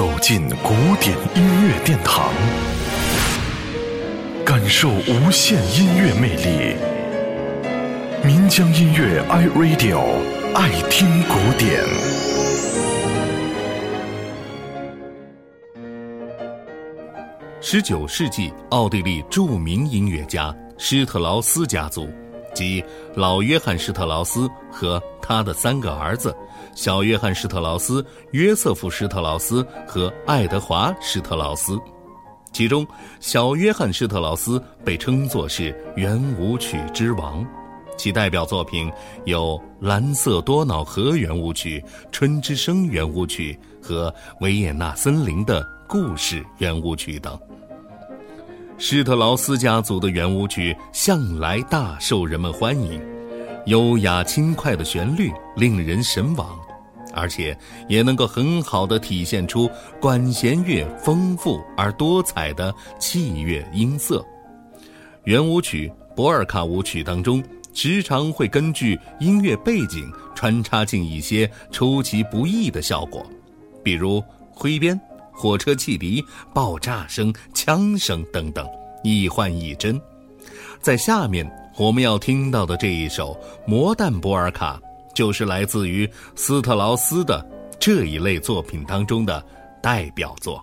走进古典音乐殿堂，感受无限音乐魅力。民江音乐 iRadio 爱听古典。十九世纪，奥地利著名音乐家施特劳斯家族，即老约翰施特劳斯和他的三个儿子。小约翰·施特劳斯、约瑟夫·施特劳斯和爱德华·施特劳斯，其中小约翰·施特劳斯被称作是圆舞曲之王，其代表作品有《蓝色多瑙河圆舞曲》《春之声圆舞曲》和《维也纳森林的故事圆舞曲》等。施特劳斯家族的圆舞曲向来大受人们欢迎。优雅轻快的旋律令人神往，而且也能够很好的体现出管弦乐丰富而多彩的器乐音色。圆舞曲、波尔卡舞曲当中，时常会根据音乐背景穿插进一些出其不意的效果，比如挥鞭、火车汽笛、爆炸声、枪声等等，一幻一真。在下面。我们要听到的这一首《魔弹波尔卡》，就是来自于斯特劳斯的这一类作品当中的代表作。